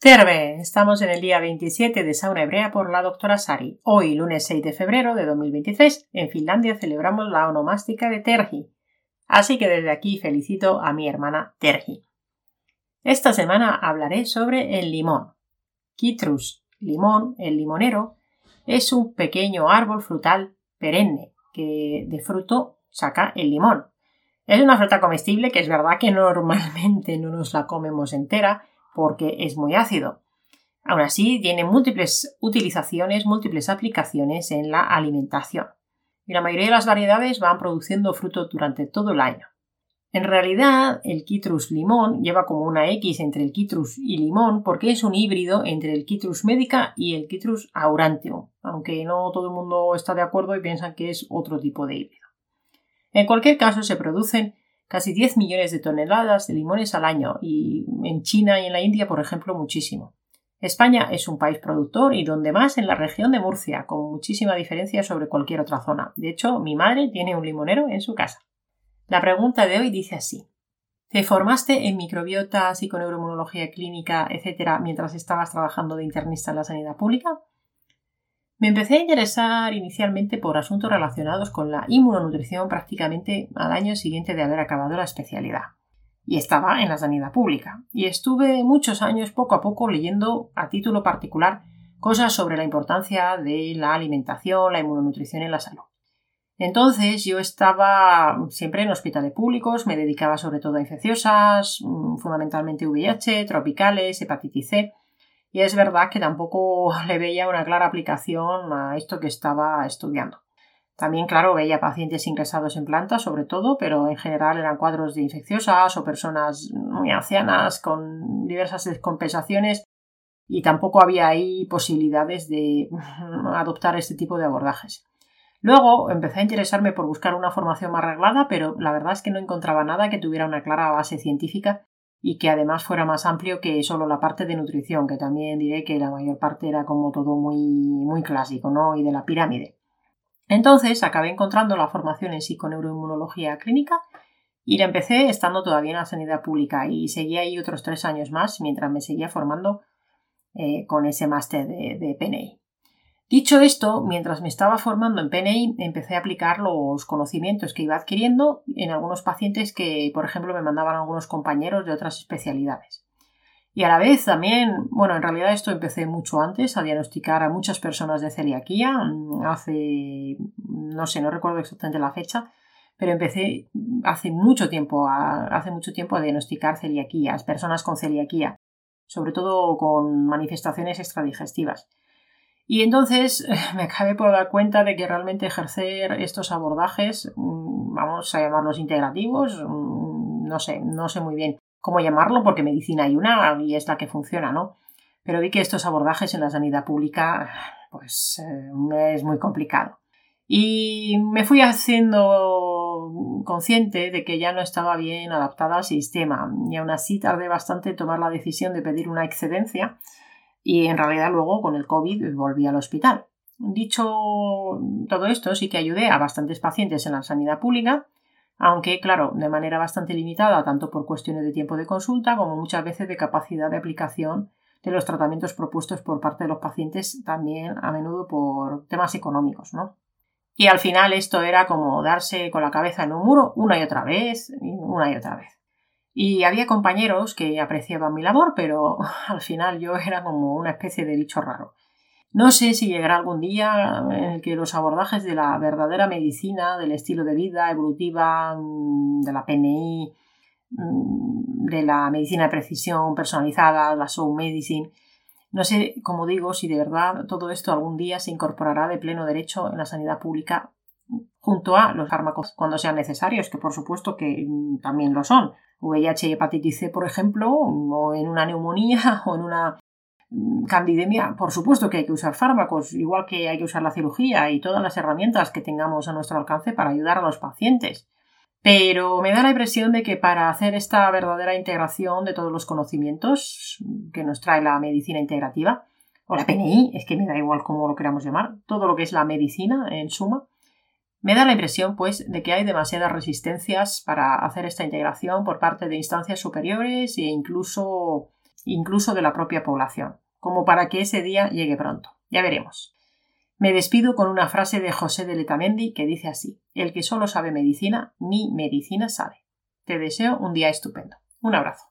Terve, estamos en el día 27 de Sauna Hebrea por la doctora Sari. Hoy, lunes 6 de febrero de 2023, en Finlandia celebramos la onomástica de Terhi. Así que desde aquí felicito a mi hermana Terhi. Esta semana hablaré sobre el limón. Citrus, limón, el limonero, es un pequeño árbol frutal perenne que de fruto saca el limón. Es una fruta comestible que es verdad que normalmente no nos la comemos entera, porque es muy ácido. Aún así, tiene múltiples utilizaciones, múltiples aplicaciones en la alimentación. Y la mayoría de las variedades van produciendo fruto durante todo el año. En realidad, el Citrus limón lleva como una X entre el Citrus y limón porque es un híbrido entre el Citrus medica y el Citrus aurantium, aunque no todo el mundo está de acuerdo y piensan que es otro tipo de híbrido. En cualquier caso, se producen casi 10 millones de toneladas de limones al año y en China y en la India, por ejemplo, muchísimo. España es un país productor y donde más en la región de Murcia, con muchísima diferencia sobre cualquier otra zona. De hecho, mi madre tiene un limonero en su casa. La pregunta de hoy dice así. ¿Te formaste en microbiota, psiconeuroinmunología clínica, etcétera, mientras estabas trabajando de internista en la sanidad pública? Me empecé a interesar inicialmente por asuntos relacionados con la inmunonutrición prácticamente al año siguiente de haber acabado la especialidad. Y estaba en la sanidad pública. Y estuve muchos años poco a poco leyendo a título particular cosas sobre la importancia de la alimentación, la inmunonutrición en la salud. Entonces yo estaba siempre en hospitales públicos, me dedicaba sobre todo a infecciosas, mm, fundamentalmente VIH, tropicales, hepatitis C, y es verdad que tampoco le veía una clara aplicación a esto que estaba estudiando. También, claro, veía pacientes ingresados en planta, sobre todo, pero en general eran cuadros de infecciosas o personas muy ancianas con diversas descompensaciones y tampoco había ahí posibilidades de adoptar este tipo de abordajes. Luego empecé a interesarme por buscar una formación más reglada, pero la verdad es que no encontraba nada que tuviera una clara base científica y que además fuera más amplio que solo la parte de nutrición, que también diré que la mayor parte era como todo muy, muy clásico, ¿no? Y de la pirámide. Entonces acabé encontrando la formación en psiconeuroinmunología clínica y la empecé estando todavía en la sanidad pública y seguí ahí otros tres años más mientras me seguía formando eh, con ese máster de, de PNI. Dicho esto, mientras me estaba formando en PNI, empecé a aplicar los conocimientos que iba adquiriendo en algunos pacientes que, por ejemplo, me mandaban algunos compañeros de otras especialidades. Y a la vez también, bueno, en realidad esto empecé mucho antes a diagnosticar a muchas personas de celiaquía, mm, hace, no sé, no recuerdo exactamente la fecha, pero empecé hace mucho tiempo a, hace mucho tiempo a diagnosticar celiaquías, personas con celiaquía, sobre todo con manifestaciones extradigestivas. Y entonces me acabé por dar cuenta de que realmente ejercer estos abordajes, mm, vamos a llamarlos integrativos, mm, no sé, no sé muy bien cómo llamarlo porque medicina hay una y es la que funciona, ¿no? Pero vi que estos abordajes en la sanidad pública, pues eh, es muy complicado. Y me fui haciendo consciente de que ya no estaba bien adaptada al sistema y aún así tardé bastante en tomar la decisión de pedir una excedencia y en realidad luego con el COVID volví al hospital. Dicho todo esto, sí que ayudé a bastantes pacientes en la sanidad pública, aunque, claro, de manera bastante limitada, tanto por cuestiones de tiempo de consulta como muchas veces de capacidad de aplicación de los tratamientos propuestos por parte de los pacientes, también a menudo por temas económicos, ¿no? Y al final esto era como darse con la cabeza en un muro una y otra vez, una y otra vez. Y había compañeros que apreciaban mi labor, pero al final yo era como una especie de bicho raro. No sé si llegará algún día en el que los abordajes de la verdadera medicina, del estilo de vida evolutiva, mm, de la PNI, mm, de la medicina de precisión personalizada, la soul medicine, no sé, como digo, si de verdad todo esto algún día se incorporará de pleno derecho en la sanidad pública junto a los fármacos cuando sean necesarios, que por supuesto que mm, también lo son. VIH y hepatitis C, por ejemplo, o en una neumonía o en una mm, candidemia, por supuesto que hay que usar fármacos, igual que hay que usar la cirugía y todas las herramientas que tengamos a nuestro alcance para ayudar a los pacientes. Pero me da la impresión de que para hacer esta verdadera integración de todos los conocimientos que nos trae la medicina integrativa, o la PNI, es que me da igual cómo lo queramos llamar, todo lo que es la medicina en suma, me da la impresión, pues, de que hay demasiadas resistencias para hacer esta integración por parte de instancias superiores e incluso, incluso de la propia población, como para que ese día llegue pronto. Ya veremos. Me despido con una frase de José de Letamendi que dice así: El que solo sabe medicina, ni medicina sabe. Te deseo un día estupendo. Un abrazo.